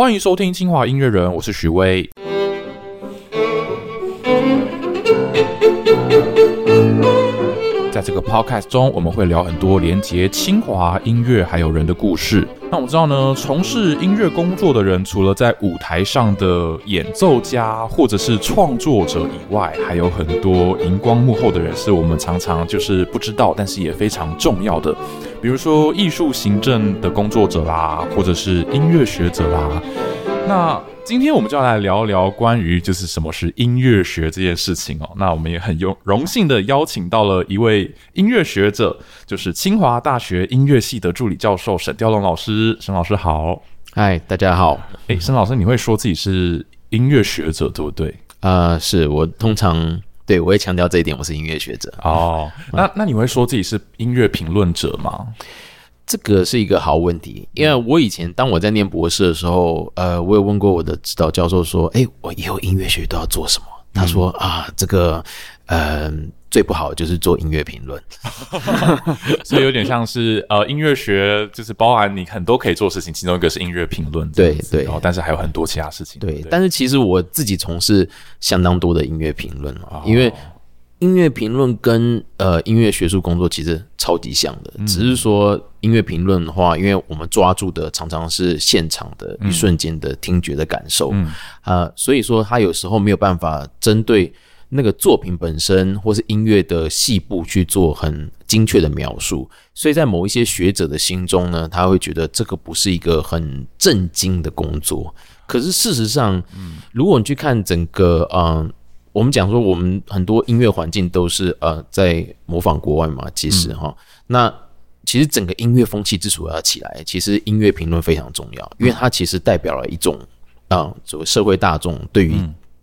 欢迎收听清华音乐人，我是许巍。在这个 podcast 中，我们会聊很多连接清华音乐还有人的故事。那我知道呢，从事音乐工作的人，除了在舞台上的演奏家或者是创作者以外，还有很多荧光幕后的人，是我们常常就是不知道，但是也非常重要的。比如说艺术行政的工作者啦，或者是音乐学者啦。那今天我们就要来聊聊关于就是什么是音乐学这件事情哦。那我们也很荣荣幸的邀请到了一位音乐学者，就是清华大学音乐系的助理教授沈雕龙老师。沈老师好，嗨，大家好。哎，沈老师，你会说自己是音乐学者对不对？啊，是我通常对我会强调这一点，我是音乐学者。哦，那那你会说自己是音乐评论者吗？这个是一个好问题，因为我以前当我在念博士的时候，呃，我有问过我的指导教授说，哎，我以后音乐学都要做什么？他说啊，这个，呃，最不好就是做音乐评论，所以有点像是呃，音乐学就是包含你很多可以做事情，其中一个是音乐评论，对对，然后但是还有很多其他事情，对。但是其实我自己从事相当多的音乐评论啊，因为。音乐评论跟呃音乐学术工作其实超级像的，只是说音乐评论的话，因为我们抓住的常常是现场的一瞬间的听觉的感受，啊，所以说他有时候没有办法针对那个作品本身或是音乐的细部去做很精确的描述，所以在某一些学者的心中呢，他会觉得这个不是一个很震惊的工作。可是事实上，如果你去看整个嗯。我们讲说，我们很多音乐环境都是呃在模仿国外嘛，其实哈，那其实整个音乐风气之所以要起来，其实音乐评论非常重要，因为它其实代表了一种啊，作为社会大众对于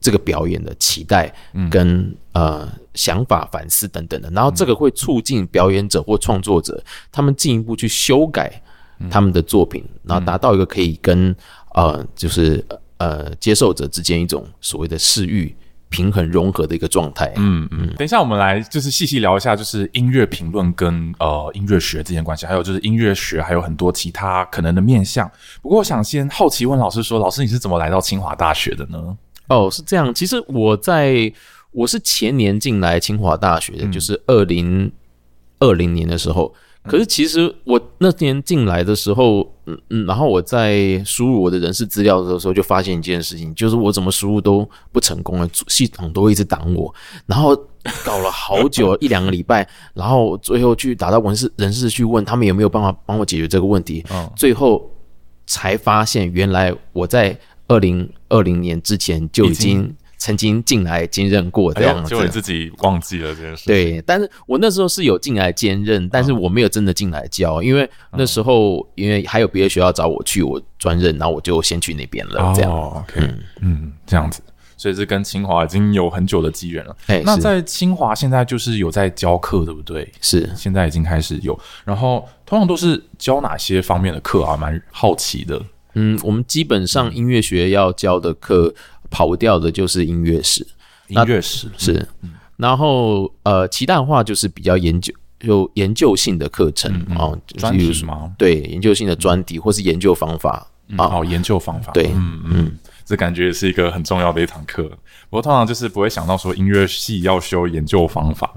这个表演的期待跟呃想法、反思等等的，然后这个会促进表演者或创作者他们进一步去修改他们的作品，然后达到一个可以跟呃就是呃接受者之间一种所谓的视域。平衡融合的一个状态。嗯嗯，等一下我们来就是细细聊一下，就是音乐评论跟呃音乐学之间关系，还有就是音乐学还有很多其他可能的面向。不过我想先好奇问老师说，老师你是怎么来到清华大学的呢？哦，是这样，其实我在我是前年进来清华大学的，就是二零二零年的时候。可是其实我那天进来的时候，嗯嗯，然后我在输入我的人事资料的时候，就发现一件事情，就是我怎么输入都不成功了，系统都一直挡我，然后搞了好久一两个礼拜，然后最后去打到人事人事去问他们有没有办法帮我解决这个问题，最后才发现原来我在二零二零年之前就已经。曾经进来兼任过这样子，就你自己忘记了这件事。对，但是我那时候是有进来兼任，但是我没有真的进来教，因为那时候因为还有别的学校找我去，我专任，然后我就先去那边了。这样，OK，嗯，这样子，所以是跟清华已经有很久的机缘了。哎，那在清华现在就是有在教课，对不对？是，现在已经开始有，然后通常都是教哪些方面的课啊？蛮好奇的。嗯，我们基本上音乐学要教的课。跑不掉的就是音乐史，音乐史。是，然后呃，其他的话就是比较研究有研究性的课程啊，专题是吗？对，研究性的专题或是研究方法啊，哦，研究方法，对，嗯嗯，这感觉是一个很重要的一堂课。不过通常就是不会想到说音乐系要修研究方法。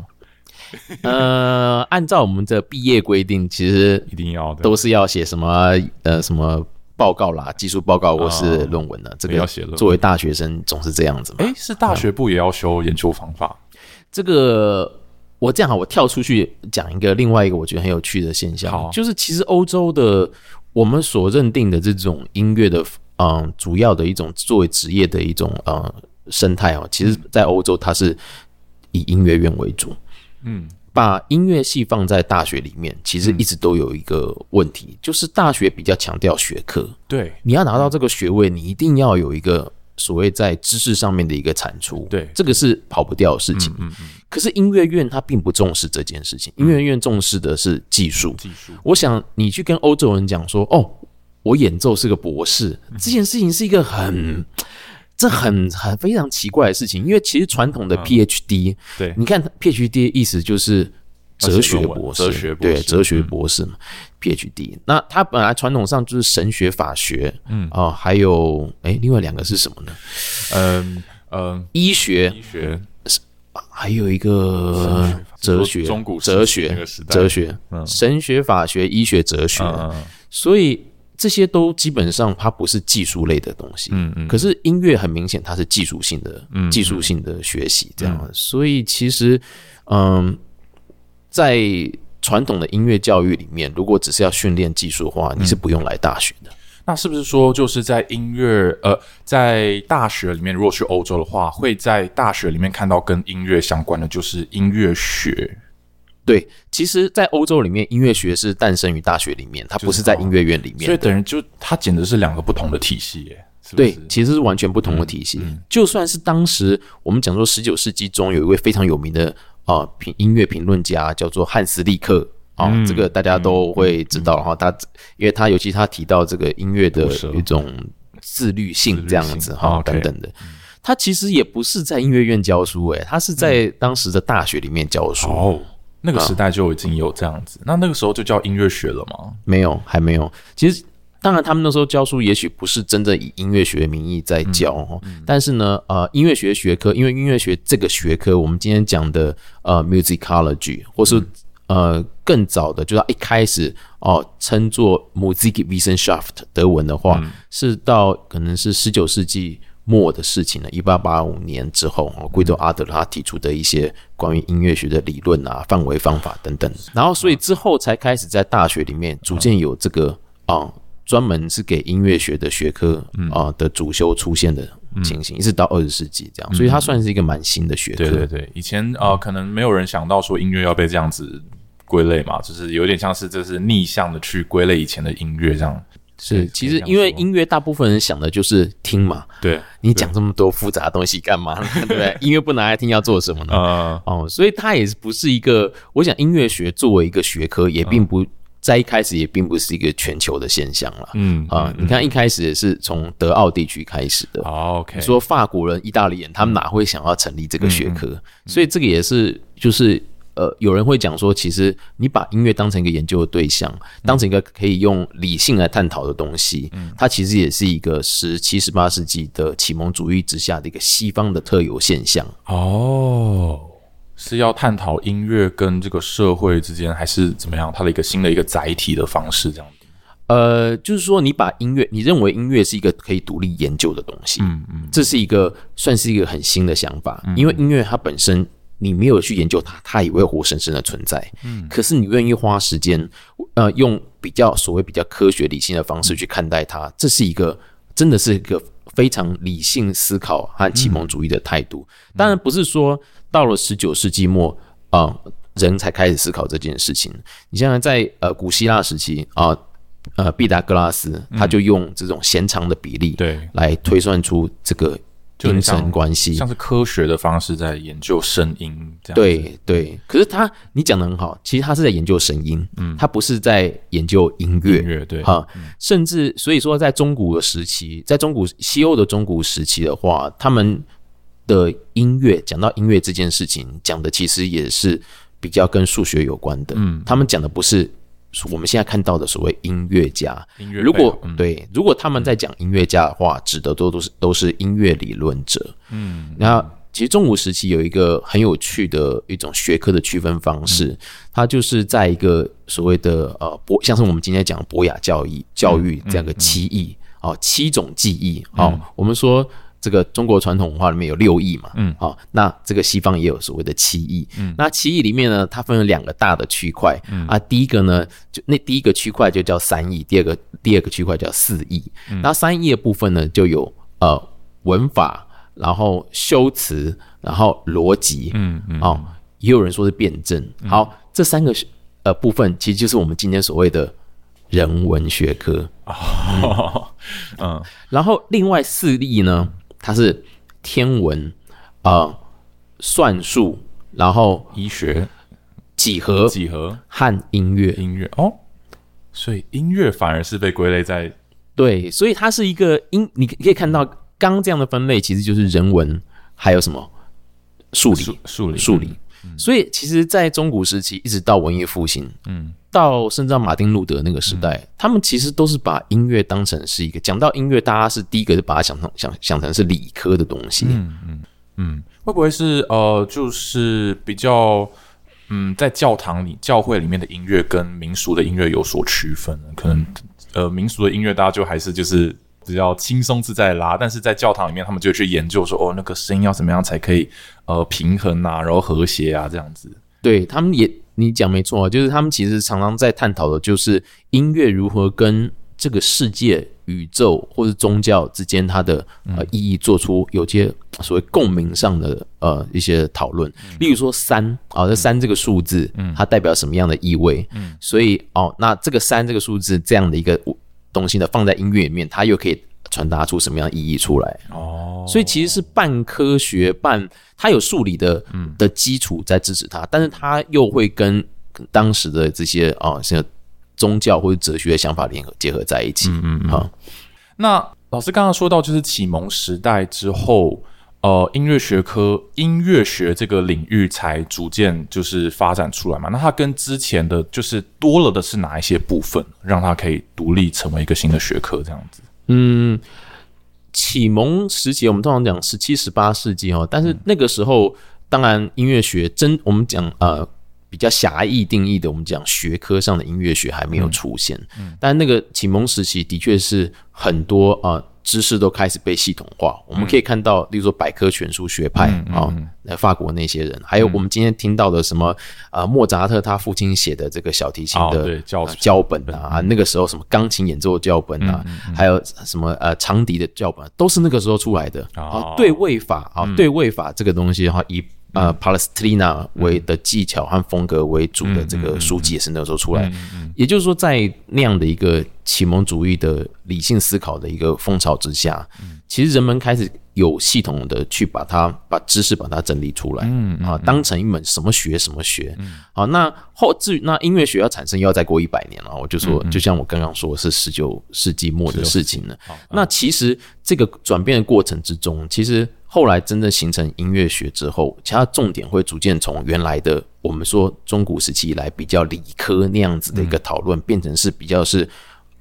呃，按照我们的毕业规定，其实一定要的。都是要写什么呃什么。报告啦，技术报告或是论文呢？这个要写作为大学生总是这样子嘛？哎，是大学部也要修研究方法？这个我这样好，我跳出去讲一个另外一个我觉得很有趣的现象，就是其实欧洲的我们所认定的这种音乐的嗯主要的一种作为职业的一种呃生态哦，其实在欧洲它是以音乐院为主，嗯。把音乐系放在大学里面，其实一直都有一个问题，就是大学比较强调学科。对，你要拿到这个学位，你一定要有一个所谓在知识上面的一个产出。对，这个是跑不掉的事情。嗯嗯。可是音乐院它并不重视这件事情，音乐院重视的是技术。技术。我想你去跟欧洲人讲说，哦，我演奏是个博士，这件事情是一个很。这很很非常奇怪的事情，因为其实传统的 PhD，对，你看 PhD 的意思就是哲学博士，哲学博士对哲学博士嘛，PhD。那他本来传统上就是神学法学，嗯。啊，还有哎，另外两个是什么呢？嗯嗯，医学，医学，还有一个哲学，中古哲学那个时代。哲学，神学、法学、医学、哲学，嗯。所以这些都基本上它不是技术类的东西。嗯嗯，可是音乐很明显它是技术性的，技术性的学习这样。所以其实，嗯，在传统的音乐教育里面，如果只是要训练技术的话，你是不用来大学的。那是不是说，就是在音乐呃，在大学里面，如果去欧洲的话，会在大学里面看到跟音乐相关的，就是音乐学。对，其实，在欧洲里面，音乐学是诞生于大学里面，它不是在音乐院里面的，所以等于就它简直是两个不同的体系耶。是不对其实是完全不同的体系。就算是当时我们讲说十九世纪中有一位非常有名的啊评音乐评论家，叫做汉斯利克。啊、嗯这个大家都会知道。然后他，因为他尤其他提到这个音乐的一种自律性这样子哈、等等的。他其实也不是在音乐院教书、诶，他是在当时的大学里面教书。哦，那个时代就已经有这样子，那那个时候就叫音乐学了吗？没有，还没有。其实，当然，他们那时候教书也许不是真正以音乐学的名义在教哦，但是呢，呃，音乐学学科，因为音乐学这个学科，我们今天讲的呃 musicology，或是、呃更早的，就是一开始哦称作 Musikwissenschaft 德文的话，是到可能是十九世纪。末的事情了，一八八五年之后，哦，圭多阿德勒他提出的一些关于音乐学的理论啊、范围、方法等等，然后所以之后才开始在大学里面逐渐有这个啊，专门是给音乐学的学科啊的主修出现的情形，一直到二十世纪这样，所以它算是一个蛮新的学科。对对对，以前呃，可能没有人想到说音乐要被这样子归类嘛，就是有点像是这是逆向的去归类以前的音乐这样。是，其实因为音乐大部分人想的就是听嘛，对，你讲这么多复杂的东西干嘛呢？对不对？音乐不拿来听要做什么呢？呃，哦，所以它也不是一个，我想音乐学作为一个学科，也并不、在一开始也并不是一个全球的现象了。嗯啊，你看一开始也是从德奥地区开始的。哦，OK，说法国人、意大利人，他们哪会想要成立这个学科？所以这个也是，就是呃，有人会讲说，其实你把音乐当成一个研究的对象，当成一个可以用理性来探讨的东西，它其实也是一个十七、十八世纪的启蒙主义之下的一个西方的特有现象。哦，是要探讨音乐跟这个社会之间，还是怎么样？它的一个新的一个载体的方式，这样子。呃，就是说，你把音乐，你认为音乐是一个可以独立研究的东西，嗯嗯，这是一个算是一个很新的想法，因为音乐它本身你没有去研究它，它也会活生生的存在。嗯，可是你愿意花时间，呃，用比较所谓比较科学理性的方式去看待它，这是一个真的是一个非常理性思考和启蒙主义的态度。当然不是说到了十九世纪末啊、呃人才开始思考这件事情。你像在在呃古希腊时期啊。呃，毕达哥拉斯他就用这种弦长的比例，对来推算出这个音就很像声关系。像是科学的方式在研究声音，这样。对对，可是他你讲的很好，其实他是在研究声音，嗯，他不是在研究音乐，音乐对。哈，甚至所以说，在中古的时期，在中古西欧的中古时期的话，他们的音乐讲到音乐这件事情，讲的其实也是比较跟数学有关的，嗯，他们讲的不是我们现在看到的所谓音乐家，音乐如果嗯对，如果他们在讲音乐家的话，指的都都是都是音乐理论者。嗯，那其实中古时期有一个很有趣的一种学科的区分方式，它就是在一个所谓的呃博，像是我们今天讲博雅教育教育这样个七艺哦，七种技艺哦，我们说。这个中国传统文化里面有六艺嘛，嗯，好、那这个西方也有所谓的七艺，嗯，那七艺里面呢，它分了两个大的区块，嗯。啊，第一个呢，就那第一个区块就叫三艺，第二个第二个区块叫四艺，那三艺的部分呢，就有呃文法，然后修辞，然后逻辑，嗯嗯，哦，也有人说是辩证，好，这三个呃部分其实就是我们今天所谓的人文学科。哦，嗯。然后另外四例呢，它是天文、呃算术，然后医学、几何几何、和音乐。音乐。哦，所以音乐反而是被归类在对，所以它是一个音，你可以看到刚刚这样的分类，其实就是人文，还有什么？数理。数数理。数理。所以其实，在中古时期一直到文艺复兴，嗯到甚至到马丁路德那个时代，他们其实都是把音乐当成是一个讲到音乐，大家是第一个就把它想成想想成是理科的东西。嗯嗯嗯，会不会是呃，就是比较嗯，在教堂里、教会里面的音乐跟民俗的音乐有所区分呢？可能呃，民俗的音乐大家就还是就是比较轻松自在拉，但是在教堂里面，他们就去研究说，哦，那个声音要怎么样才可以呃平衡啊，然后和谐啊这样子。对他们也你讲没错啊，就是他们其实常常在探讨的就是音乐如何跟这个世界、宇宙或是宗教之间它的呃意义做出有些所谓共鸣上的呃一些讨论。例如说三啊，这三这个数字，它代表什么样的意味？嗯，所以哦，那这个三这个数字这样的一个东西呢，放在音乐里面，它又可以传达出什么样的意义出来？哦，所以其实是半科学半，它有数理的的基础在支持它，但是它又会跟当时的这些啊，像宗教或者哲学的想法联合结合在一起。嗯嗯啊，那老师刚刚说到，就是启蒙时代之后，呃，音乐学科、音乐学这个领域才逐渐就是发展出来嘛。那它跟之前的就是多了的是哪一些部分，让它可以独立成为一个新的学科这样子？嗯，启蒙时期我们通常讲十七、十八世纪哦，但是那个时候当然音乐学真我们讲呃比较狭义定义的，我们讲学科上的音乐学还没有出现。嗯，但那个启蒙时期的确是很多啊。知识都开始被系统化，我们可以看到，例如说百科全书学派啊，那法国那些人，还有我们今天听到的什么啊，莫扎特他父亲写的这个小提琴的教教本啊，那个时候什么钢琴演奏教本啊，还有什么呃长笛的教本，都是那个时候出来的啊。对位法啊，对位法这个东西哈，以呃 Palestrina 为的技巧和风格为主的这个书籍也是那个时候出来，也就是说在那样的一个。启蒙主义的理性思考的一个风潮之下，其实人们开始有系统的去把它把知识把它整理出来，嗯啊，当成一门什么学什么学，好，那后至于那音乐学要产生，要再过一百年了，我就说，就像我刚刚说，是十九世纪末的事情了。那其实这个转变的过程之中，其实后来真正形成音乐学之后，其他重点会逐渐从原来的我们说中古时期以来比较理科那样子的一个讨论，变成是比较是。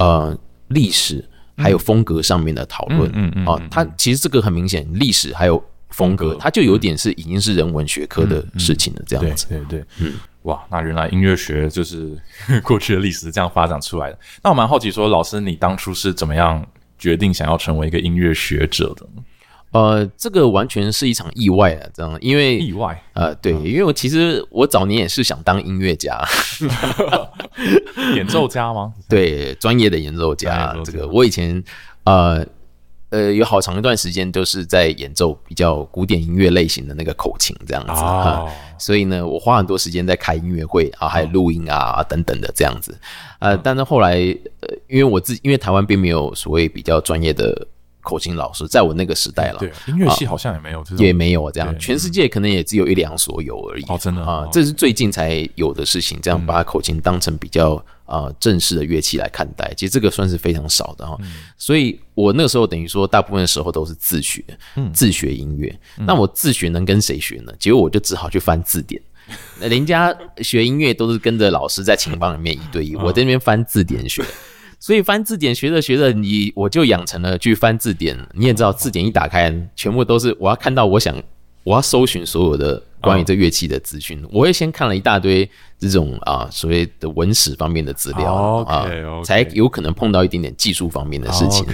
呃，历史还有风格上面的讨论，嗯嗯啊，它其实这个很明显，历史还有风格，它就有点是已经是人文学科的事情了，这样子，对对，嗯，哇，那原来音乐学就是过去的历史这样发展出来的。那我蛮好奇，说老师你当初是怎么样决定想要成为一个音乐学者的？呃，这个完全是一场意外啊，这样，因为意外，呃，对，因为我其实我早年也是想当音乐家，演奏家吗？对，专业的演奏家。这个我以前，呃呃，有好长一段时间都是在演奏比较古典音乐类型的那个口琴这样子哈，所以呢，我花很多时间在开音乐会啊，还有录音啊等等的这样子，呃，但是后来，呃，因为我自己因为台湾并没有所谓比较专业的。口琴老师，在我那个时代了，对音乐系好像也没有，也没有这样，全世界可能也只有一两所有而已。哦，真的啊，这是最近才有的事情。这样把口琴当成比较啊正式的乐器来看待，其实这个算是非常少的哈。所以我那个时候等于说，大部分的时候都是自学，自学音乐。那我自学能跟谁学呢？结果我就只好去翻字典。那 人家学音乐都是跟着老师在琴房里面一对一，我在那边翻字典学。所以翻字典学着学着，你我就养成了去翻字典。你也知道，字典一打开，全部都是我要看到，我想我要搜寻所有的关于这乐器的资讯。我会先看了一大堆这种啊所谓的文史方面的资料啊，才有可能碰到一点点技术方面的事情。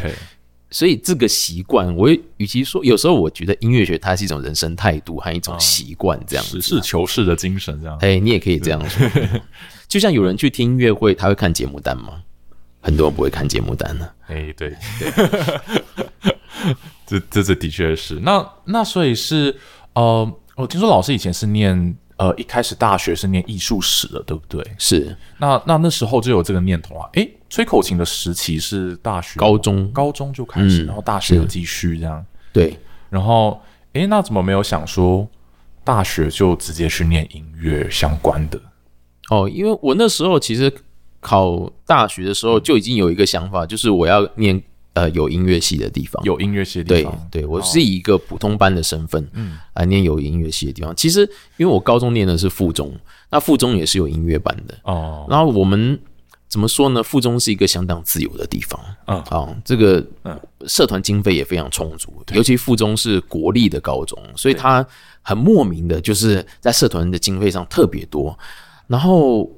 所以这个习惯，我与其说有时候我觉得音乐学它是一种人生态度和一种习惯，这样实事求是的精神，这样。哎，你也可以这样说。就像有人去听音乐会，他会看节目单吗？很多人不会看节目单呢。哎，对，这这这的确是。那那所以是呃，我听说老师以前是念呃，一开始大学是念艺术史的，对不对？是。那那那时候就有这个念头啊。哎，吹口琴的时期是大学、高中、高中就开始，然后大学有继续这样。对。然后，哎，那怎么没有想说大学就直接去念音乐相关的？哦，因为我那时候其实。考大学的时候就已经有一个想法，就是我要念呃有音乐系的地方。有音乐系的地方，对，我是以一个普通班的身份，嗯，来念有音乐系的地方。其实因为我高中念的是附中，那附中也是有音乐班的。哦，然后我们怎么说呢？附中是一个相当自由的地方，嗯啊，这个嗯社团经费也非常充足，尤其附中是国立的高中，所以它很莫名的就是在社团的经费上特别多。然后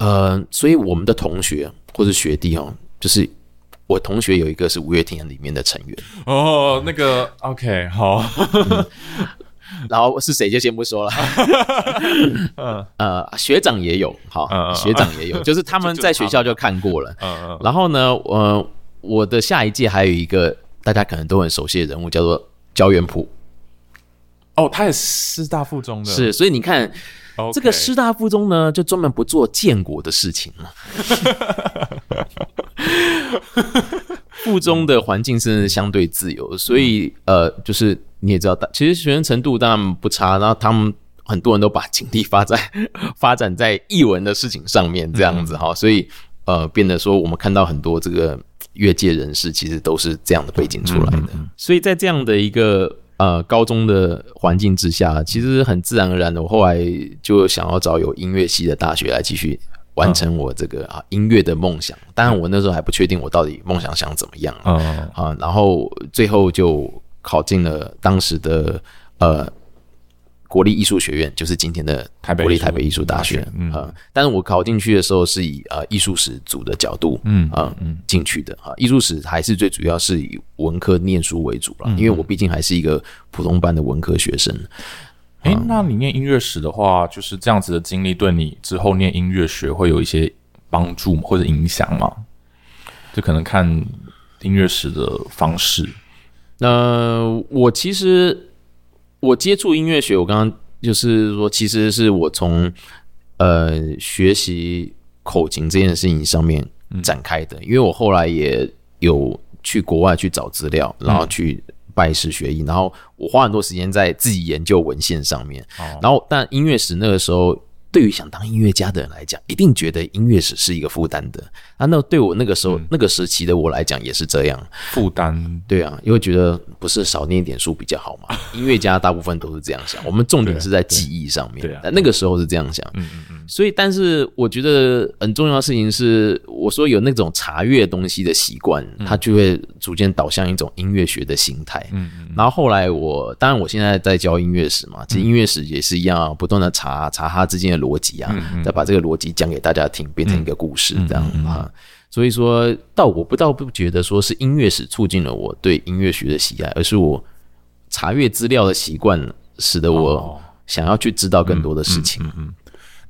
呃，所以我们的同学或者学弟哦，就是我同学有一个是五月天里面的成员，哦，那个 OK 好，然后是谁就先不说了。嗯 呃，学长也有，好学长也有，就是他们 在学校就看过了。嗯嗯，然后呢，呃，我的下一届还有一个大家可能都很熟悉的人物，叫做焦元溥。哦，他也是师大附中的，是，所以你看这个师大附中呢，就专门不做建国的事情了。附中的环境是相对自由，所以呃，就是你也知道，大其实学生程度当然不差，然后他们很多人都把精力发在 发展在译文的事情上面，这样子哈，所以呃，变得说我们看到很多这个越界人士，其实都是这样的背景出来的，所以在这样的一个。呃，高中的环境之下，其实很自然而然的，我后来就想要找有音乐系的大学来继续完成我这个啊音乐的梦想。当然，我那时候还不确定我到底梦想想怎么样啊。嗯，然后最后就考进了当时的呃国立艺术学院，就是今天的台北国立台北艺术大学。嗯啊，但是我考进去的时候是以呃艺术史组的角度，嗯啊进去的啊。艺术史还是最主要是以文科念书为主嗯了，因为我毕竟还是一个普通班的文科学生。哎、那你念音乐史的话，就是这样子的经历，对你之后念音乐学会有一些帮助或者影响吗？就可能看音乐史的方式。那我其实我接触音乐学，我刚刚就是说，其实是我从呃学习口琴这件事情上面展开的，因为我后来也有去国外去找资料，然后去拜师学艺，然后我花很多时间在自己研究文献上面，然后但音乐史那个时候。对于想当音乐家的人来讲，一定觉得音乐史是一个负担的。啊，那对我那个时候、那个时期的我来讲也是这样。负担 对啊，因为觉得不是少念一点书比较好嘛。音乐家大部分都是这样想，我们重点是在记忆上面。对啊那个时候是这样想。嗯嗯嗯，所以，但是我觉得很重要的事情是，我说有那种查阅东西的习惯，它就会逐渐导向一种音乐学的心态。嗯嗯然后后来我，当然我现在在教音乐史嘛，其实音乐史也是一样啊，不断的查查它之间的逻辑啊，再把这个逻辑讲给大家听，变成一个故事这样啊。所以说到我不倒不觉得说是音乐史促进了我对音乐学的喜爱，而是我查阅资料的习惯，使得我哦想要去知道更多的事情。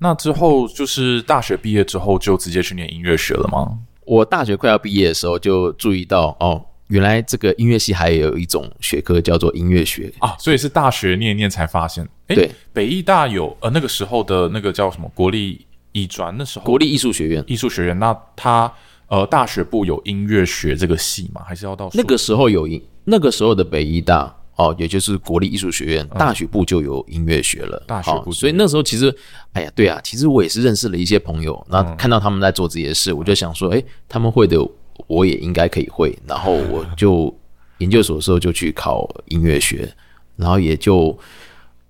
那之后就是大学毕业之后就直接去念音乐学了吗？我大学快要毕业的时候，就注意到哦，原来这个音乐系还有一种学科叫做音乐学。啊，所以是大学念一念才发现，哎，对，北艺大有呃那个时候的那个叫什么国立艺专，那时候国立艺术学院艺术学院，那它呃大学部有音乐学这个系吗？还是要到那个时候有音，那个时候的北医大哦，也就是国立艺术学院大学部就有音乐学了。嗯大学部所以那时候其实，哎呀，对啊，其实我也是认识了一些朋友，然嗯后看到他们在做这些事，我就想说，哎，他们会的，我也应该可以会。然后我就研究所的时候就去考音乐学，然后也就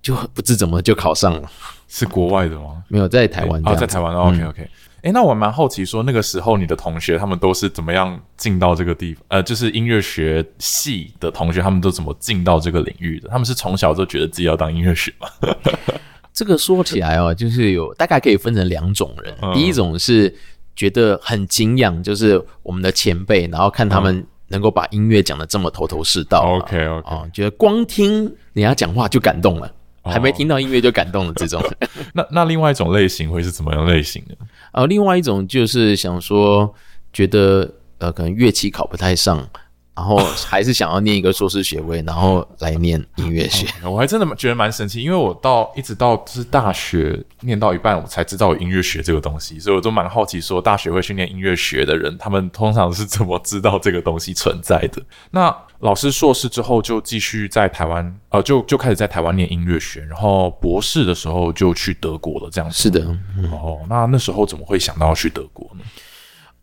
就不知怎么就考上了。是国外的吗？没有在台湾这哦，在台湾。OK OK。哎，那我蛮好奇，说那个时候你的同学他们都是怎么样进到这个地方？呃，就是音乐学系的同学，他们都怎么进到这个领域的？他们是从小就觉得自己要当音乐学吗？这个说起来哦，就是有大概可以分成两种人。嗯第一种是觉得很敬仰，就是我们的前辈，然后看他们能够把音乐讲的这么头头是道啊。OK OK，哦，觉得光听人家讲话就感动了，还没听到音乐就感动了这种。那那另外一种类型会是怎么样类型的？呃，另外一种就是想说，觉得呃可能乐器考不太上，然后还是想要念一个硕士学位，然后来念音乐学。我还真的觉得蛮神奇，因为我到一直到就是大学念到一半，我才知道有音乐学这个东西，所以我都蛮好奇，说大学会训练音乐学的人，他们通常是怎么知道这个东西存在的？那老师硕士之后就继续在台湾，呃，就就开始在台湾念音乐学，然后博士的时候就去德国了，这样子。是的，哦，那那时候怎么会想到要去德国呢？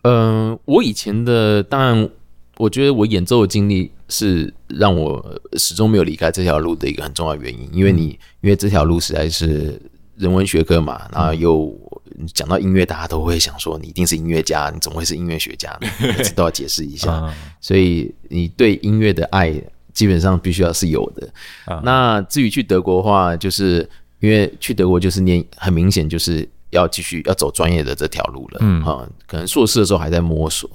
嗯、我以前的当然我觉得我演奏的经历是让我始终没有离开这条路的一个很重要原因，因为你因为这条路实在是人文学科嘛，然后又讲到音乐，大家都会想说你一定是音乐家，你怎么会是音乐学家呢？每次都要解释一下，所以你对音乐的爱基本上必须要是有的。那至于去德国的话，就是因为去德国就是念，很明显就是要继续要走专业的这条路了。嗯，哈，可能硕士的时候还在摸索。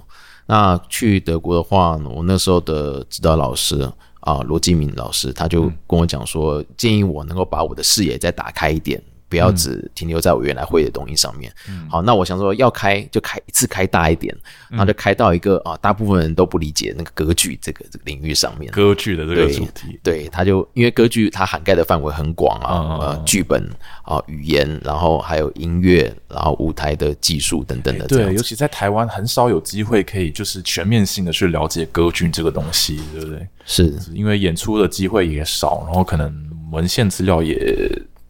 那去德国的话，我那时候的指导老师啊，罗继明老师，他就跟我讲说，建议我能够把我的视野再打开一点。不要只停留在我原来会的东西上面。好，那我想说要开就开一次开大一点，然后就开到一个啊，大部分人都不理解那个歌剧这个这个领域上面。歌剧的这个主题，对，他就因为歌剧它涵盖的范围很广啊，呃，剧本啊，语言，然后还有音乐，然后舞台的技术等等的。对，尤其在台湾很少有机会可以就是全面性的去了解歌剧这个东西，对不对？是因为演出的机会也少，然后可能文献资料也。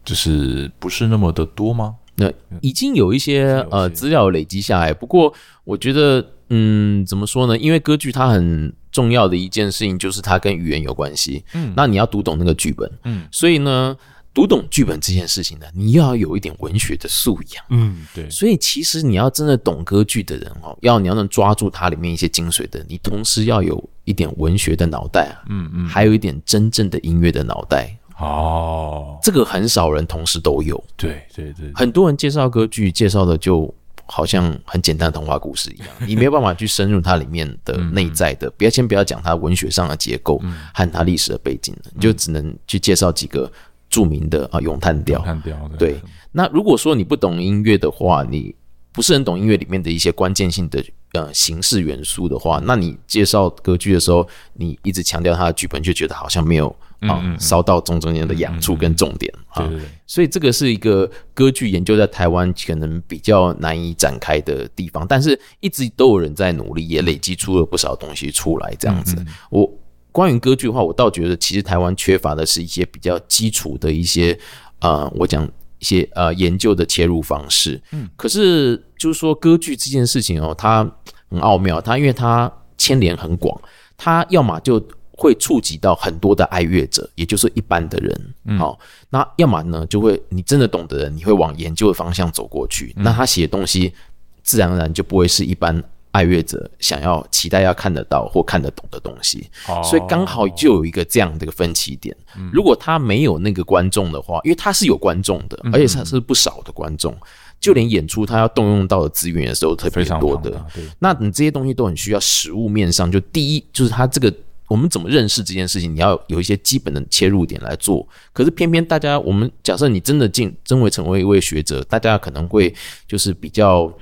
就是不是那么的多吗？那已经有一些。呃资料累积下来，不过我觉得，嗯，怎么说呢？因为歌剧它很重要的一件事情就是它跟语言有关系，嗯，那你要读懂那个剧本，嗯，所以呢，读懂剧本这件事情呢，你要有一点文学的素养，嗯，对，所以其实你要真的懂歌剧的人哦，要你要能抓住它里面一些精髓的，你同时要有一点文学的脑袋啊，嗯嗯，还有一点真正的音乐的脑袋。哦，这个很少人同时都有。对对对，很多人介绍歌剧，介绍的就好像很简单的童话故事一样，你没有办法去深入它里面的内在的。不要先不要讲它文学上的结构和它历史的背景你就只能去介绍几个著名的啊咏叹调。咏叹调对。那如果说你不懂音乐的话，你不是很懂音乐里面的一些关键性的呃形式元素的话，那你介绍歌剧的时候，你一直强调它的剧本，就觉得好像没有。啊，烧到中中间的痒处跟重点啊，所以这个是一个歌剧研究在台湾可能比较难以展开的地方，但是一直都有人在努力，也累积出了不少东西出来。这样子，我关于歌剧的话，我倒觉得其实台湾缺乏的是一些比较基础的一些呃，我讲一些呃研究的切入方式。嗯，可是就是说歌剧这件事情哦，它很奥妙，它因为它牵连很广，它要么就。会触及到很多的爱乐者，也就是一般的人。好，那要么呢，就会你真的懂的人，你会往研究的方向走过去。那他写的东西，自然而然就不会是一般爱乐者想要期待要看得到或看得懂的东西。所以刚好就有一个这样的一个分歧点。如果他没有那个观众的话，因为他是有观众的，而且他是不少的观众，就连演出他要动用到的资源的时候特别多的。那你这些东西都很需要实物面上，就第一就是他这个。我们怎么认识这件事情？你要有一些基本的切入点来做。可是偏偏大家，我们假设你真的进，真为成为一位学者，大家可能会就是比较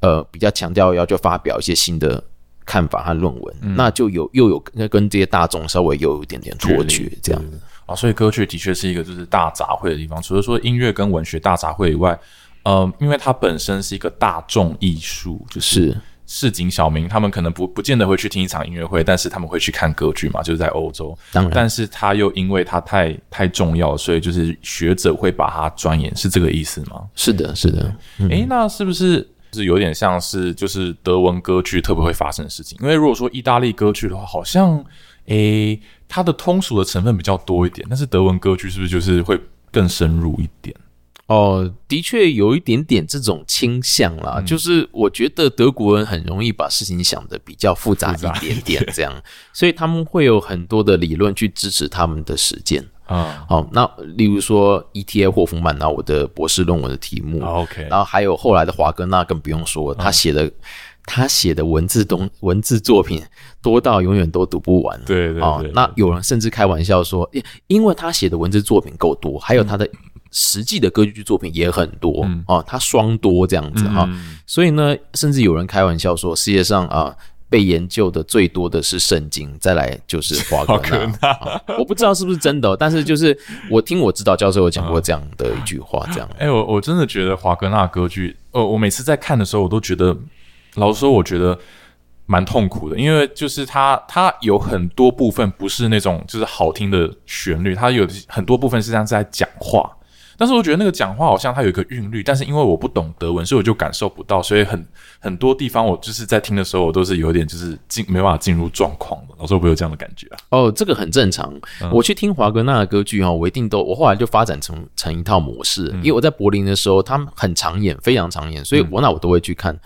呃比较强调要就发表一些新的看法和论文，那就有又有跟这些大众稍微又有一点点脱节这样子啊。所以歌剧的确是一个就是大杂烩的地方。除了说音乐跟文学大杂烩以外，呃，因为它本身是一个大众艺术，就是。市井小民，他们可能不不见得会去听一场音乐会，但是他们会去看歌剧嘛，就是在欧洲。当然，但是他又因为他太太重要，所以就是学者会把它钻研，是这个意思吗？是的，是的。诶，那是不是是有点像是就是德文歌剧特别会发生的事情？因为如果说意大利歌剧的话，好像诶，它的通俗的成分比较多一点，但是德文歌剧是不是就是会更深入一点？哦，的确有一点点这种倾向啦，就是我觉得德国人很容易把事情想的比较复杂一点点，这样，所以他们会有很多的理论去支持他们的实践啊。好，那例如说 E.T.A. 霍夫曼，那我的博士论文的题目，OK，然后还有后来的华格纳，更不用说，他写的他写的文字东文字作品多到永远都读不完，对对啊。那有人甚至开玩笑说，因为他写的文字作品够多，还有他的。实际的歌剧作品也很多啊，他双多这样子哈，所以呢，甚至有人开玩笑说，世界上啊被研究的最多的是圣经，再来就是华格纳。我不知道是不是真的，但是就是我听我指导教授有讲过这样的一句话，这样。哎，我我真的觉得华格纳歌剧，呃，我每次在看的时候，我都觉得，老实说，我觉得。蛮痛苦的，因为就是它，它有很多部分不是那种就是好听的旋律，它有很多部分实际上是在讲话。但是我觉得那个讲话好像它有一个韵律，但是因为我不懂德文，所以我就感受不到，所以很很多地方我就是在听的时候，我都是有点就是进没办法进入状况的。老师会不会有这样的感觉啊？哦，这个很正常。我去听华格纳的歌剧哈，我一定都我后来就发展成成一套模式，因为我在柏林的时候，他们很常演，非常常演，所以我那我都会去看。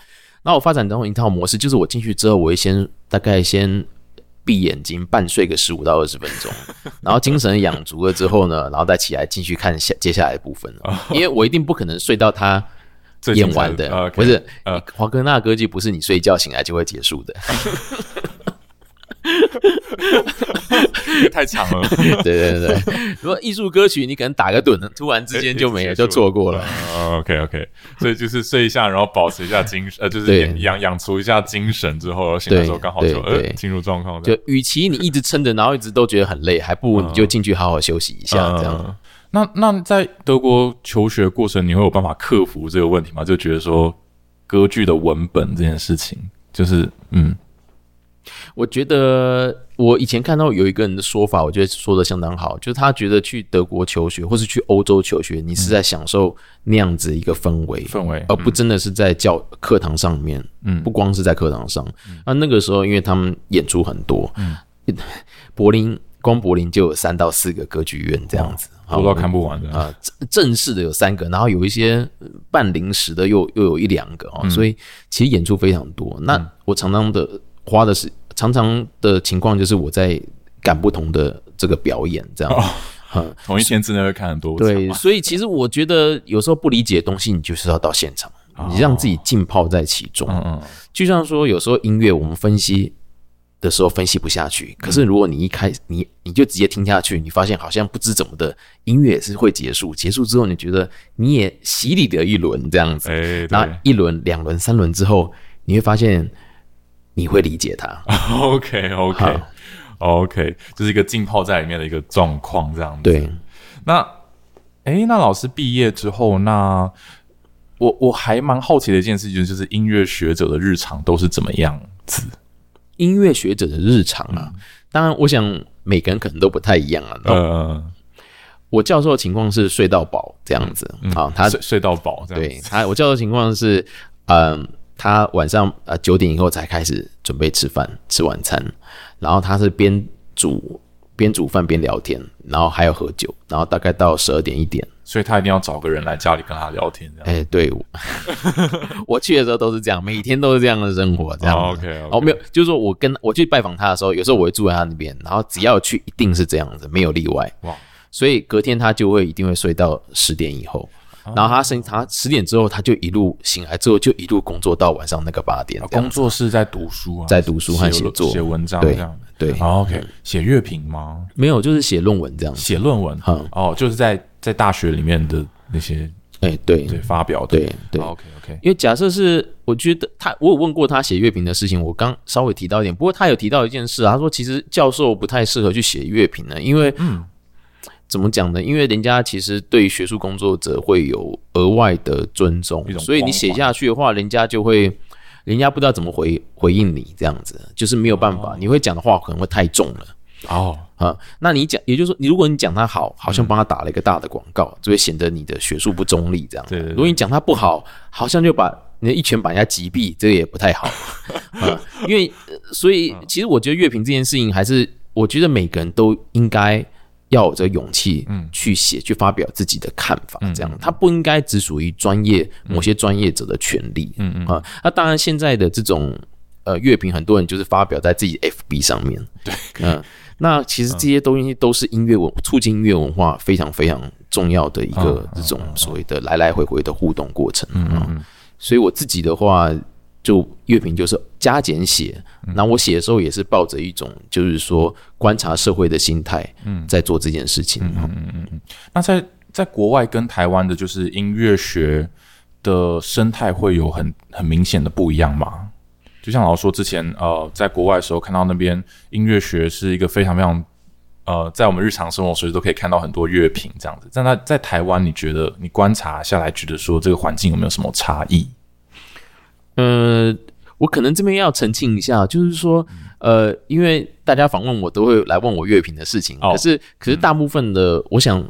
那我发展成一套模式，就是我进去之后，我会先大概先闭眼睛半睡个十五到二十分钟，然后精神养足了之后呢，然后再起来继续看下接下来的部分因为我一定不可能睡到他演完的，不是华哥那歌剧不是你睡觉醒来就会结束的。太长了，对对对如果艺术歌曲，你可能打个盹，突然之间就没了，就错过了。OK OK，所以就是睡一下，然后保持一下精神，呃，就是养养出一下精神之后，醒的时候刚好就呃进入状况。就与其你一直撑着，然后一直都觉得很累，还不如你就进去好好休息一下，这样。那那在德国求学过程，你会有办法克服这个问题吗？就觉得说歌剧的文本这件事情，就是嗯。我觉得我以前看到有一个人的说法，我觉得说的相当好，就是他觉得去德国求学或是去欧洲求学，你是在享受那样子一个氛围，氛围，而不真的是在教课堂上面。嗯，不光是在课堂上，那那个时候因为他们演出很多，嗯，柏林光柏林就有三到四个歌剧院这样子，多到看不完的啊。正式的有三个，然后有一些半临时的又又有一两个哦，所以其实演出非常多。那我常常的。花的是常常的情况，就是我在赶不同的这个表演，这样，同一天之内会看很多。对，所以其实我觉得有时候不理解的东西，你就是要到现场，你让自己浸泡在其中。嗯嗯。就像说，有时候音乐我们分析的时候分析不下去，可是如果你一开你你就直接听下去，你发现好像不知怎么的音乐也是会结束，结束之后你觉得你也洗礼了一轮这样子，那一轮、两轮、三轮之后，你会发现。你会理解他。OK OK OK，这是一个浸泡在里面的一个状况，这样子。对。那，哎，那老师毕业之后，那我我还蛮好奇的一件事情，就是音乐学者的日常都是怎么样子？音乐学者的日常啊，当然，我想每个人可能都不太一样啊。嗯。我教授的情况是睡到饱这样子啊，他睡睡到饱。对他，我教授情况是，嗯。他晚上呃九点以后才开始准备吃饭吃晚餐，然后他是边煮边煮饭边聊天，然后还有喝酒，然后大概到十二点一点，所以他一定要找个人来家里跟他聊天。哎，对，我去的时候都是这样，每天都是这样的生活，这样。OK，哦，没有，就是说我跟我去拜访他的时候，有时候我会住在他那边，然后只要去一定是这样子，没有例外。哇，所以隔天他就会一定会睡到十点以后。然后他生，他十点之后他就一路醒来之后就一路工作到晚上那个八点。工作是在读书啊，在读书和写作、写文章这样。对，OK，写乐评吗？没有，就是写论文这样。写论文，哦，就是在在大学里面的那些，哎，对对，发表的，对对，OK OK。因为假设是，我觉得他，我有问过他写乐评的事情，我刚稍微提到一点，不过他有提到一件事，他说其实教授不太适合去写乐评呢，因为嗯。怎么讲呢？因为人家其实对学术工作者会有额外的尊重，所以你写下去的话，人家就会，人家不知道怎么回回应你，这样子就是没有办法。你会讲的话可能会太重了哦啊。那你讲，也就是说，你如果你讲他好，好像帮他打了一个大的广告，就会显得你的学术不中立这样。对。如果你讲他不好，好像就把你一拳把人家击毙，这个也不太好 啊。因为所以，其实我觉得乐评这件事情，还是我觉得每个人都应该。要有这勇气，嗯，去写、去发表自己的看法，这样，他不应该只属于专业某些专业者的权利，嗯嗯啊。那当然，现在的这种呃乐评，很多人就是发表在自己 FB 上面，对，嗯。那其实这些东西都是音乐文促进音乐文化非常非常重要的一个这种所谓的来来回回的互动过程啊。所以我自己的话。就乐评就是加减写，那我写的时候也是抱着一种就是说观察社会的心态，嗯，在做这件事情。嗯嗯嗯嗯。那在在国外跟台湾的，就是音乐学的生态会有很很明显的不一样吗？就像老师说之前，呃，在国外的时候看到那边音乐学是一个非常非常，呃，在我们日常生活随时都可以看到很多乐评这样子。但在在台湾，你觉得你观察下来，觉得说这个环境有没有什么差异？呃，我可能这边要澄清一下，就是说，呃，因为大家访问我都会来问我乐评的事情，可是，可是大部分的，我想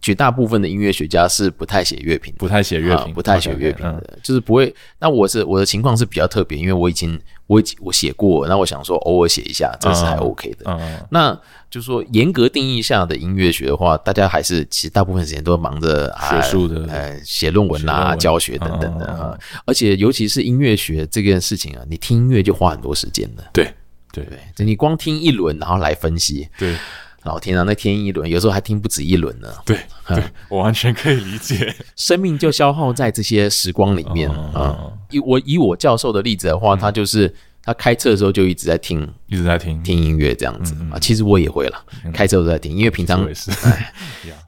绝大部分的音乐学家是不太写乐评的，不太写乐评，啊不太写乐评嗯的，就是不会。那我是我的情况是比较特别，因为我已经我已经我写过，那我想说偶尔写一下，这是还嗯 OK 的。嗯嗯那就是说严格定义下的音乐学的话，大家还是其实大部分时间都忙着啊学术的呃写论文啦、教学等等的。而且尤其是音乐学这件事情啊，你听音乐就花很多时间的。对对对，就你光听一轮，然后来分析，对老天啊，那听一轮，有时候还听不止一轮呢。对 对，我完全可以理解。生命就消耗在这些时光里面嗯啊。以我以我教授的例子的话，他就是他开车的时候就一直在听一直在听，听音乐这样子啊。其实我也会了，开车都在听，因为平常。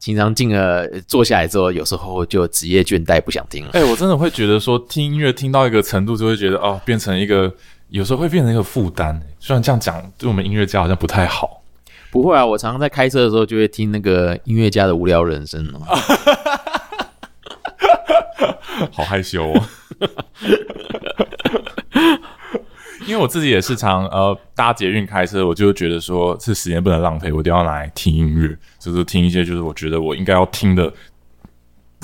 平常进了坐下来之后，有时候就职业倦怠，不想听了。哎、我真的会觉得说，听音乐听到一个程度，就会觉得哦，变成一个有时候会变成一个负担。虽然这样讲，对我们音乐家好像不太好。不会啊，我常常在开车的时候就会听那个音乐家的无聊人生哦。好害羞哦。因为我自己也是常呃搭捷运开车，我就觉得说这时间不能浪费，我一定要拿来听音乐，就是听一些就是我觉得我应该要听的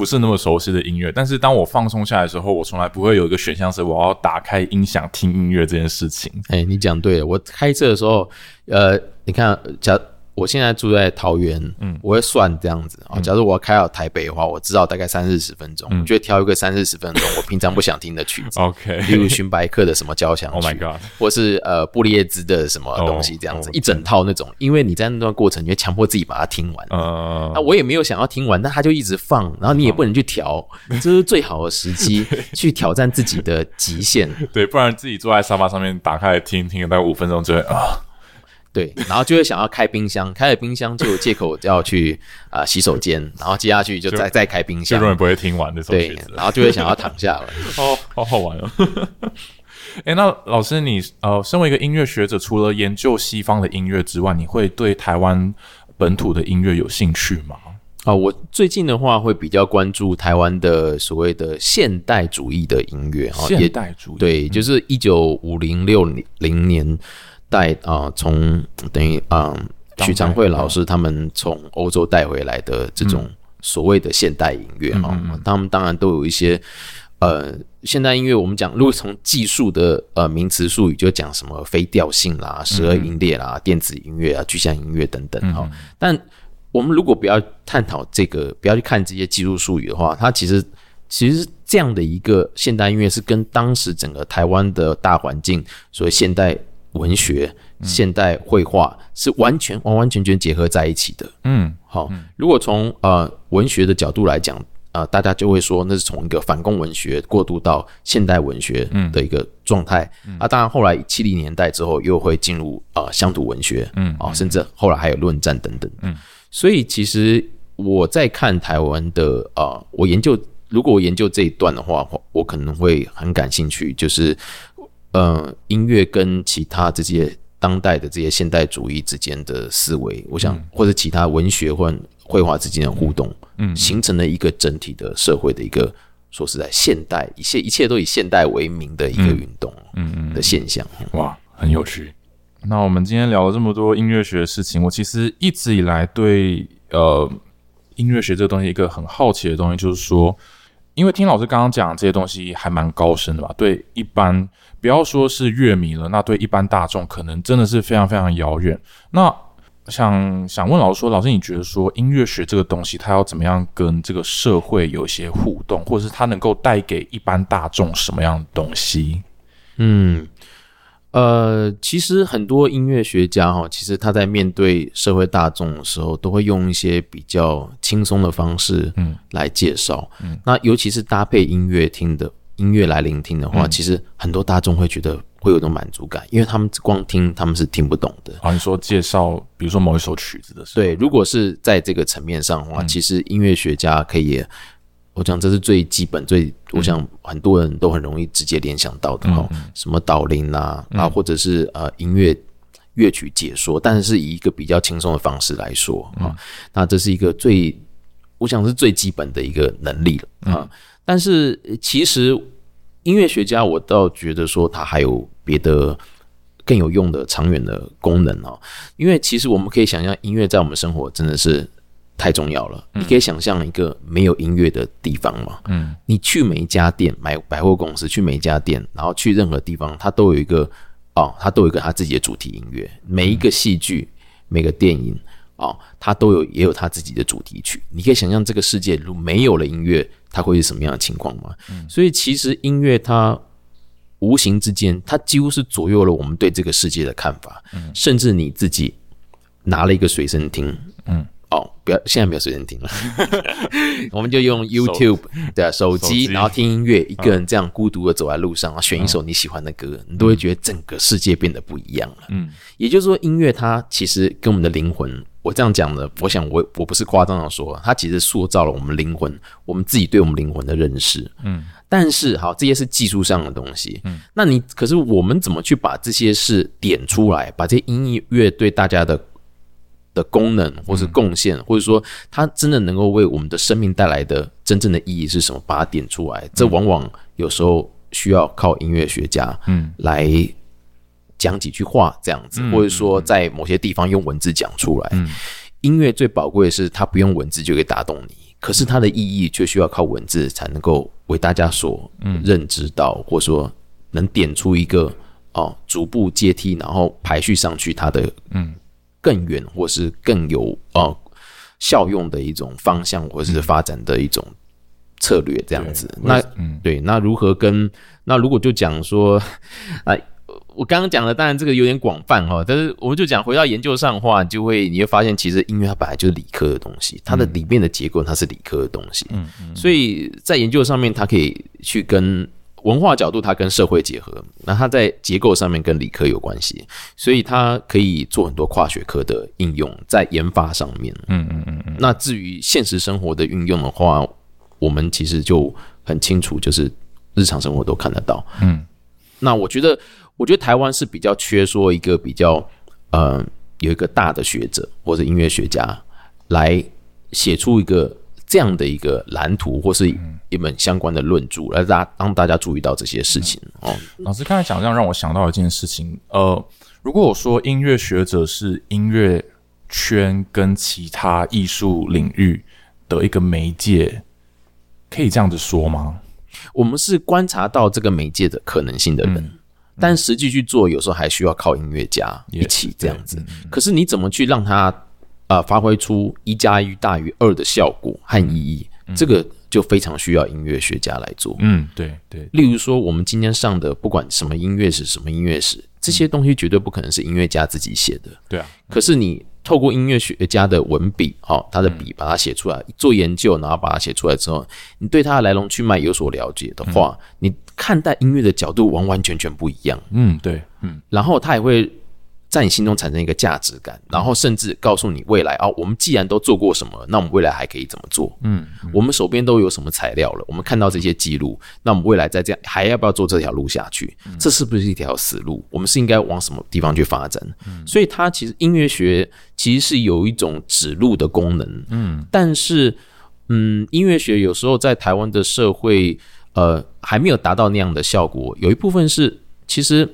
不是那么熟悉的音乐。但是当我放松下来的时候，我从来不会有一个选项是我要打开音响听音乐这件事情。哎，你讲对了，我开车的时候，呃，你看，假我现在住在桃园，嗯，我会算这样子啊。假如我要开到台北的话，我知道大概三四十分钟，我就会挑一个三四十分钟我平常不想听的曲子，OK，例如荀白克的什么交响 Oh 曲 my god，或是呃布列兹的什么东西这样子，哦一整套那种。因为你在那段过程，你会强迫自己把它听完。呃那，我也没有想要听完，但他就一直放，然后你也不能去调，这是最好的时机去挑战自己的极限。对，不然自己坐在沙发上面打开来听，听了大概五分钟就会啊，对，然后就会想要开冰箱，开了冰箱就有借口要去啊、呃洗手间，然后接下去就再再开冰箱就永，远不会听完这首对曲子，。然后就会想要躺下了。哦，好好玩哦。哎、那老师你呃，身为一个音乐学者，除了研究西方的音乐之外，你会对台湾本土的音乐有兴趣吗？啊、我最近的话会比较关注台湾的所谓的现代主义的音乐啊，现代主义，对，就是一九五零六零年代啊，从、等于啊、当许长惠老嗯师他们从欧洲带回来的这种所谓的现代音乐嗯啊、他们当然都有一些呃现代音乐，我们讲如果从技术的呃名词术语，就讲什么非调性啦、十二音列啦、电子音乐啊、具象音乐等等嗯。哈、但我们如果不要探讨这个，不要去看这些技术术语的话，它其实其实这样的一个现代音乐是跟当时整个台湾的大环境，所谓现代文学、现代绘画是完全完完全全结合在一起的。嗯，好，如果从呃文学的角度来讲，呃，大家就会说那是从一个反共文学过渡到现代文学的一个状态。啊，当然后来七零年代之后又会进入呃乡土文学，嗯，啊，甚至后来还有论战等等，嗯，所以其实我在看台湾的呃，我研究如果我研究这一段的话，我我可能会很感兴趣，就是呃音乐跟其他这些当代的这些现代主义之间的思维，我想、或者其他文学或绘画之间的互动，嗯，形成了一个整体的社会的一个说实在现代一切一切都以现代为名的一个运动，嗯嗯的现象。哇，很有趣。那我们今天聊了这么多音乐学的事情，我其实一直以来对呃音乐学这个东西一个很好奇的东西，就是说，因为听老师刚刚讲这些东西还蛮高深的吧？对一般不要说是乐迷了，那对一般大众可能真的是非常非常遥远。那想想问老师说，老师你觉得说音乐学这个东西，它要怎么样跟这个社会有一些互动，或者是它能够带给一般大众什么样的东西？嗯，呃，其实很多音乐学家哈，其实他在面对社会大众的时候，都会用一些比较轻松的方式，嗯，来介绍。嗯，那尤其是搭配音乐听的音乐来聆听的话，其实很多大众会觉得会有一种满足感，因为他们光听他们是听不懂的。啊，你说介绍，比如说某一首曲子的时候，对，如果是在这个层面上的话，其实音乐学家可以，我讲这是最基本、最，我想很多人都很容易直接联想到的哈、什么导聆啦啊，或者是呃音乐乐曲解说，但是是以一个比较轻松的方式来说啊，那这是一个最，我想是最基本的一个能力了啊。但是呃其实音乐学家，我倒觉得说他还有别的更有用的长远的功能哦。因为其实我们可以想象，音乐在我们生活真的是太重要了。你可以想象一个没有音乐的地方吗？嗯，你去每一家店买百货公司，去每一家店，然后去任何地方，它都有一个哦，它都有一个它自己的主题音乐。每一个戏剧、每个电影哦，它都有也有它自己的主题曲。你可以想象这个世界如果没有了音乐，它会是什么样的情况吗？嗯所以其实音乐它无形之间，它几乎是左右了我们对这个世界的看法。嗯甚至你自己拿了一个随身听，嗯，哦，不要现在没有随身听了，我们就用 YouTube 的手手机，然后听音乐，一个人这样孤独的走在路上，然后选一首你喜欢的歌，你都会觉得整个世界变得不一样了。嗯，也就是说，音乐它其实跟我们的灵魂，我这样讲的，我想我我不是夸张的说，它其实塑造了我们灵魂，我们自己对我们灵魂的认识。嗯，但是好，这些是技术上的东西。嗯，那你可是我们怎么去把这些事点出来，把这些音乐对大家的的功能，或是贡献，或者说它真的能够为我们的生命带来的真正的意义是什么？把它点出来，这往往有时候需要靠音乐学家，嗯，来讲几句话这样子，或者说在某些地方用文字讲出来。音乐最宝贵的是，它不用文字就可以打动你，可是它的意义却需要靠文字才能够为大家所认知到，或者说能点出一个哦逐步阶梯，然后排序上去它的嗯更远或是更有呃效用的一种方向，或是发展的一种策略这样子。对那嗯对，那如何跟那如果就讲说啊？我刚刚讲的，当然这个有点广泛哈，但是我们就讲回到研究上的话，就会你会发现，其实音乐它本来就是理科的东西，它的里面的结构它是理科的东西，嗯嗯所以在研究上面，它可以去跟文化角度，它跟社会结合，那它在结构上面跟理科有关系，所以它可以做很多跨学科的应用在研发上面。嗯嗯嗯嗯，那至于现实生活的运用的话，我们其实就很清楚，就是日常生活都看得到。嗯，那我觉得，我觉得台湾是比较缺说一个比较呃有一个大的学者或者音乐学家来写出一个这样的一个蓝图，或是一本相关的论著，来大让大家注意到这些事情哦。老师刚才讲这样让我想到一件事情，呃，如果我说音乐学者是音乐圈跟其他艺术领域的一个媒介，可以这样子说吗？我们是观察到这个媒介的可能性的人，但实际去做，有时候还需要靠音乐家一起这样子。可是你怎么去让它呃发挥出一加一大于二的效果和意义？这个就非常需要音乐学家来做。嗯，对对，例如说，我们今天上的不管什么音乐史、什么音乐史，这些东西绝对不可能是音乐家自己写的。对啊，可是你透过音乐学家的文笔，哦、他的笔把它写出来，做研究，然后把它写出来之后，你对它的来龙去脉有所了解的话，你看待音乐的角度完完全全不一样。嗯对，嗯然后他也会在你心中产生一个价值感，然后甚至告诉你未来啊、我们既然都做过什么，那我们未来还可以怎么做？嗯，我们手边都有什么材料了？我们看到这些记录，那我们未来再这样还要不要做这条路下去？这是不是一条死路？我们是应该往什么地方去发展？嗯所以它其实音乐学其实是有一种指路的功能，嗯，但是嗯，音乐学有时候在台湾的社会呃还没有达到那样的效果，有一部分是其实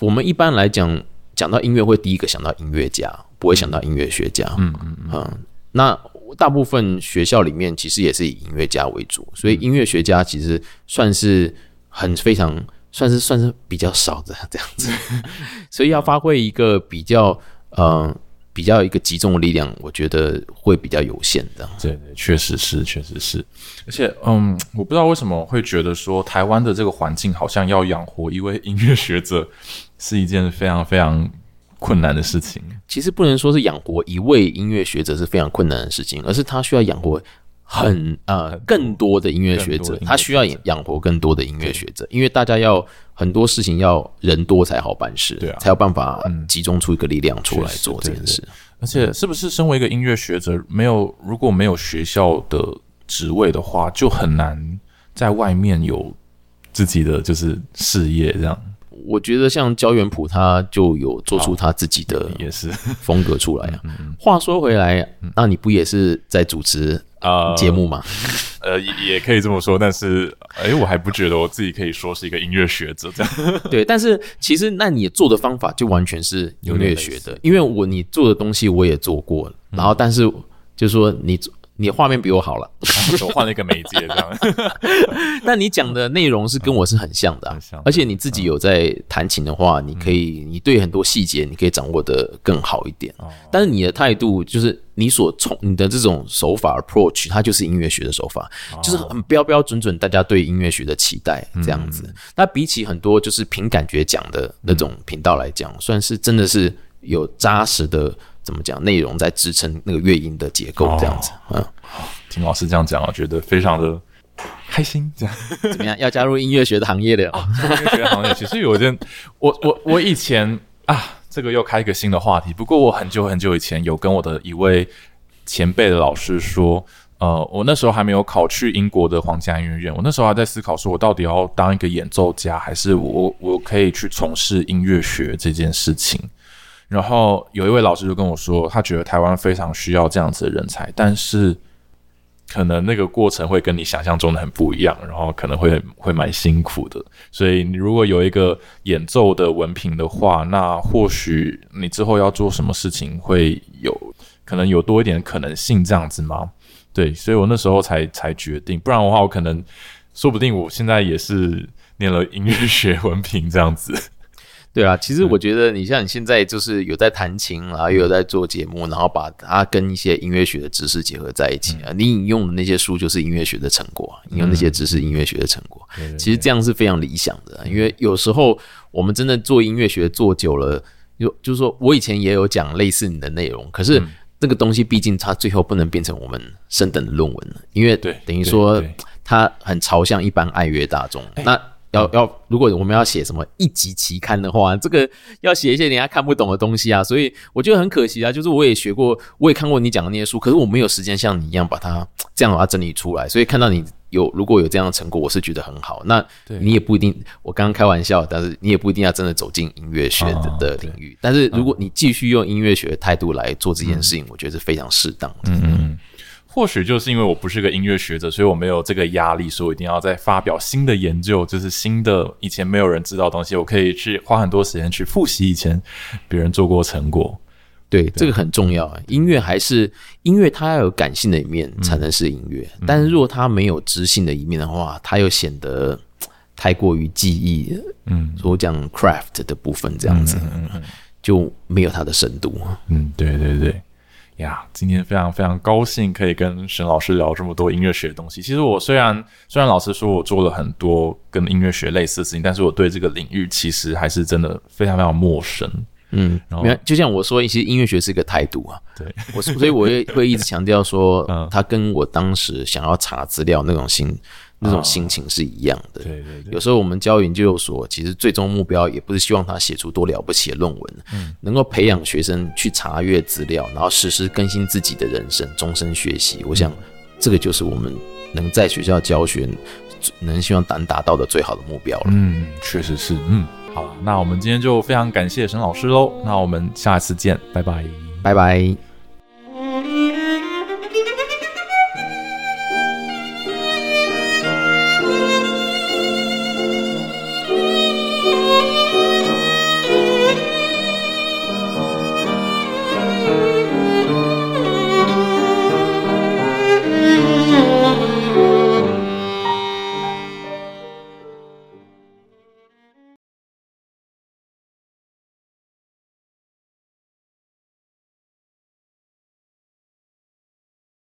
我们一般来讲讲到音乐会第一个想到音乐家，不会想到音乐学家，嗯嗯。嗯，那大部分学校里面其实也是以音乐家为主，所以音乐学家其实算是很非常算是算是比较少的这样子，所以要发挥一个比较呃比较一个集中的力量，我觉得会比较有限的。对对，确实是，确实是，而且，嗯，我不知道为什么会觉得说台湾的这个环境好像要养活一位音乐学者是一件非常非常困难的事情。其实不能说是养活一位音乐学者是非常困难的事情，而是他需要养活很呃更多的音乐学者他需要养养活更多的音乐学者，因为大家要很多事情要人多才好办事，对啊才有办法集中出一个力量出来做这件事。而且，是不是身为一个音乐学者，没有如果没有学校的职位的话，就很难在外面有自己的就是事业这样？我觉得像焦元溥他就有做出他自己的 也是风格出来啊。嗯话说回来，那你不也是在主持啊节目吗？呃，也也可以这么说，但是，哎，我还不觉得我自己可以说是一个音乐学者这样。对，但是其实那你做的方法就完全是音乐学的，因为我你做的东西我也做过，然后但是就是说你你画面比我好了，我换了一个媒介这样。那你讲的内容是跟我是很像的、而且你自己有在弹琴的话，你可以你对很多细节你可以掌握的更好一点。但是你的态度就是你所从你的这种手法 approach，它就是音乐学的手法，就是很标标准准大家对音乐学的期待这样子。那比起很多就是凭感觉讲的那种频道来讲，算是真的是有扎实的怎么讲内容在支撑那个乐音的结构这样子。嗯，听老师这样讲，我觉得非常的开心。这样，怎么样？要加入音乐学的行业了哦？音乐学行业其实有一件，我我我以前啊，这个又开一个新的话题。不过我很久很久以前有跟我的一位前辈的老师说，呃，我那时候还没有考去英国的皇家音乐院，我那时候还在思考，说我到底要当一个演奏家，还是我我可以去从事音乐学这件事情。然后有一位老师就跟我说，他觉得台湾非常需要这样子的人才，但是可能那个过程会跟你想象中的很不一样，然后可能会会蛮辛苦的。所以你如果有一个演奏的文凭的话，那或许你之后要做什么事情会有可能有多一点可能性这样子吗？对，所以我那时候才才决定，不然的话，我可能说不定我现在也是念了音乐学文凭这样子。对啊，其实我觉得你像你现在就是有在弹琴，然后又有在做节目，然后把它跟一些音乐学的知识结合在一起啊。你引用的那些书就是音乐学的成果，引用那些知识音乐学的成果。其实这样是非常理想的，因为有时候我们真的做音乐学做久了，就就是说我以前也有讲类似你的内容，可是这个东西毕竟它最后不能变成我们升等的论文了，因为等于说它很朝向一般爱乐大众。那要要，如果我们要写什么一级期刊的话，这个要写一些人家看不懂的东西啊，所以我觉得很可惜啊。就是我也学过，我也看过你讲的那些书，可是我没有时间像你一样把它这样把它整理出来。所以看到你有如果有这样的成果，我是觉得很好。那你也不一定，我刚刚开玩笑，但是你也不一定要真的走进音乐学的领域。但是如果你继续用音乐学的态度来做这件事情，我觉得是非常适当的。嗯嗯，或许就是因为我不是个音乐学者，所以我没有这个压力，说我一定要再发表新的研究，就是新的以前没有人知道的东西，我可以去花很多时间去复习以前别人做过成果。对，这个很重要啊。音乐还是音乐，它要有感性的一面才能是音乐。但是如果它没有知性的一面的话，它又显得太过于记忆，嗯所讲 craft 的部分这样子，就没有它的深度。嗯，对对对。呀，今天非常非常高兴可以跟沈老师聊这么多音乐学的东西。其实我虽然虽然老师说我做了很多跟音乐学类似的事情，但是我对这个领域其实还是真的非常非常陌生。嗯，然后，就像我说，其实音乐学是一个态度啊。对，我所以我会会一直强调说 嗯，它跟我当时想要查资料那种心那种心情是一样的。对对对，有时候我们教研究所，其实最终目标也不是希望他写出多了不起的论文，嗯能够培养学生去查阅资料，然后实时更新自己的人生，终身学习。我想，这个就是我们能在学校教学，能希望能达到的最好的目标了。嗯，确实是，嗯，好，那我们今天就非常感谢沈老师喽，那我们下次见，拜拜。拜拜。